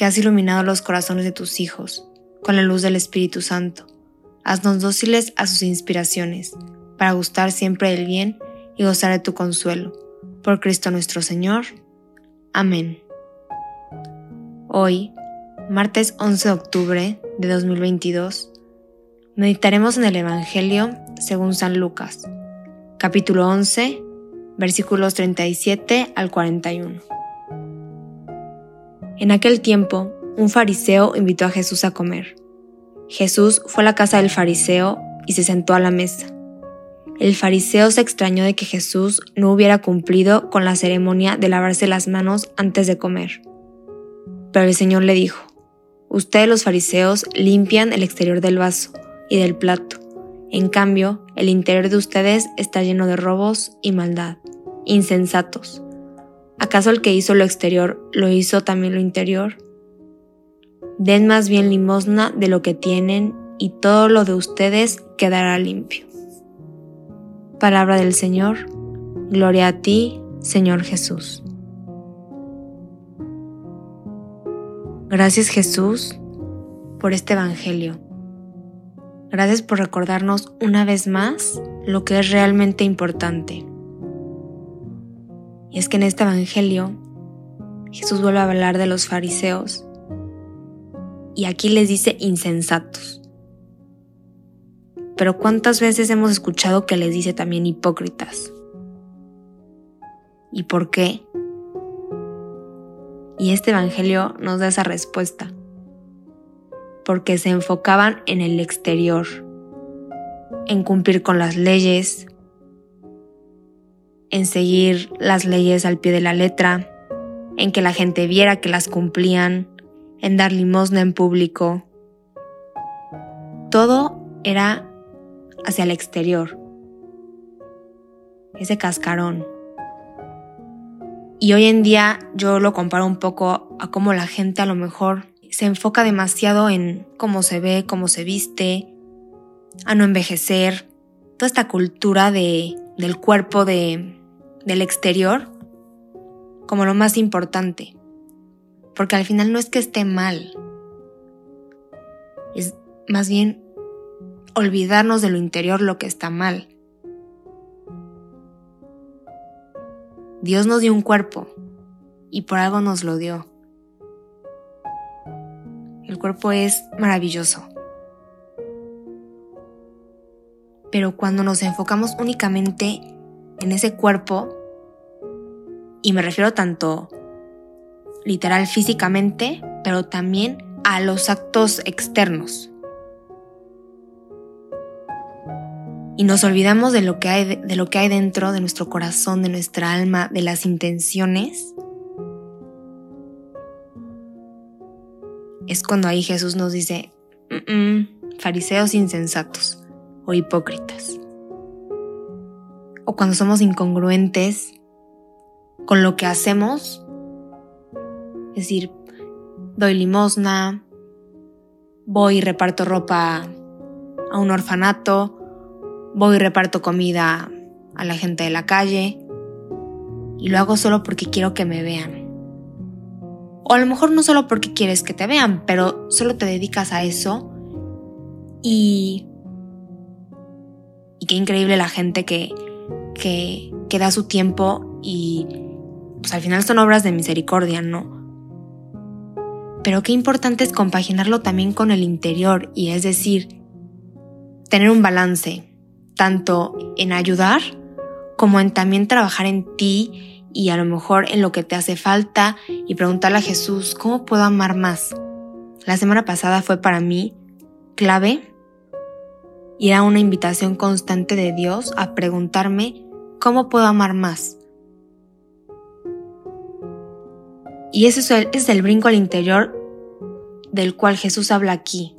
que has iluminado los corazones de tus hijos con la luz del Espíritu Santo, haznos dóciles a sus inspiraciones, para gustar siempre del bien y gozar de tu consuelo. Por Cristo nuestro Señor. Amén. Hoy, martes 11 de octubre de 2022, meditaremos en el Evangelio según San Lucas, capítulo 11, versículos 37 al 41. En aquel tiempo, un fariseo invitó a Jesús a comer. Jesús fue a la casa del fariseo y se sentó a la mesa. El fariseo se extrañó de que Jesús no hubiera cumplido con la ceremonia de lavarse las manos antes de comer. Pero el Señor le dijo, Ustedes los fariseos limpian el exterior del vaso y del plato. En cambio, el interior de ustedes está lleno de robos y maldad. Insensatos. ¿Acaso el que hizo lo exterior lo hizo también lo interior? Den más bien limosna de lo que tienen y todo lo de ustedes quedará limpio. Palabra del Señor. Gloria a ti, Señor Jesús. Gracias Jesús por este Evangelio. Gracias por recordarnos una vez más lo que es realmente importante. Y es que en este Evangelio Jesús vuelve a hablar de los fariseos y aquí les dice insensatos. Pero ¿cuántas veces hemos escuchado que les dice también hipócritas? ¿Y por qué? Y este Evangelio nos da esa respuesta. Porque se enfocaban en el exterior, en cumplir con las leyes, en seguir las leyes al pie de la letra, en que la gente viera que las cumplían, en dar limosna en público. Todo era hacia el exterior. Ese cascarón. Y hoy en día yo lo comparo un poco a cómo la gente a lo mejor se enfoca demasiado en cómo se ve, cómo se viste, a no envejecer, toda esta cultura de, del cuerpo de, del exterior como lo más importante. Porque al final no es que esté mal, es más bien olvidarnos de lo interior lo que está mal. Dios nos dio un cuerpo y por algo nos lo dio. El cuerpo es maravilloso. Pero cuando nos enfocamos únicamente en ese cuerpo, y me refiero tanto literal físicamente, pero también a los actos externos. y nos olvidamos de lo que hay de lo que hay dentro de nuestro corazón, de nuestra alma, de las intenciones, es cuando ahí Jesús nos dice, fariseos insensatos o hipócritas. O cuando somos incongruentes con lo que hacemos, es decir, doy limosna, voy y reparto ropa a un orfanato, voy y reparto comida a la gente de la calle y lo hago solo porque quiero que me vean. O a lo mejor no solo porque quieres que te vean, pero solo te dedicas a eso y... Y qué increíble la gente que, que, da su tiempo y pues al final son obras de misericordia, ¿no? Pero qué importante es compaginarlo también con el interior y es decir, tener un balance, tanto en ayudar como en también trabajar en ti y a lo mejor en lo que te hace falta y preguntarle a Jesús, ¿cómo puedo amar más? La semana pasada fue para mí clave y era una invitación constante de Dios a preguntarme, ¿cómo puedo amar más? Y ese es el, es el brinco al interior del cual Jesús habla aquí,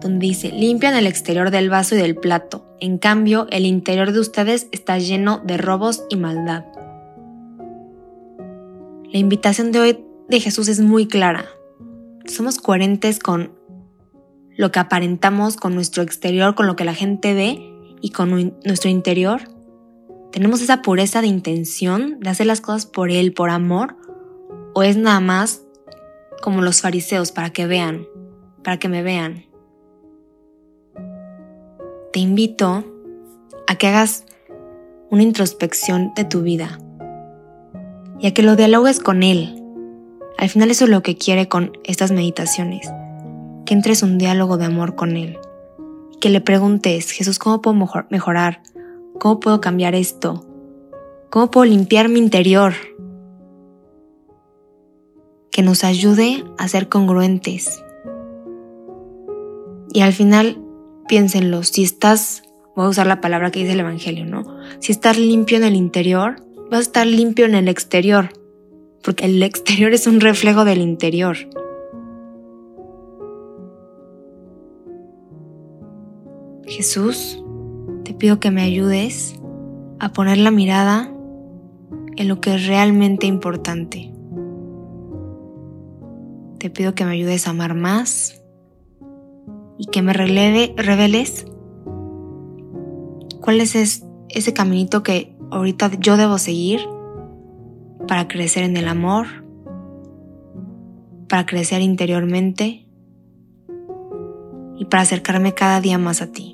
donde dice, limpian el exterior del vaso y del plato, en cambio el interior de ustedes está lleno de robos y maldad. La invitación de hoy de Jesús es muy clara. Somos coherentes con lo que aparentamos, con nuestro exterior, con lo que la gente ve y con nuestro interior. ¿Tenemos esa pureza de intención de hacer las cosas por Él, por amor? ¿O es nada más como los fariseos para que vean, para que me vean? te invito a que hagas una introspección de tu vida y a que lo dialogues con Él. Al final eso es lo que quiere con estas meditaciones, que entres un diálogo de amor con Él que le preguntes, Jesús, ¿cómo puedo mejorar? ¿Cómo puedo cambiar esto? ¿Cómo puedo limpiar mi interior? Que nos ayude a ser congruentes. Y al final piénsenlo, si estás, voy a usar la palabra que dice el Evangelio, ¿no? Si estás limpio en el interior, vas a estar limpio en el exterior, porque el exterior es un reflejo del interior. Jesús, te pido que me ayudes a poner la mirada en lo que es realmente importante. Te pido que me ayudes a amar más, y que me reveles cuál es ese caminito que ahorita yo debo seguir para crecer en el amor, para crecer interiormente y para acercarme cada día más a ti.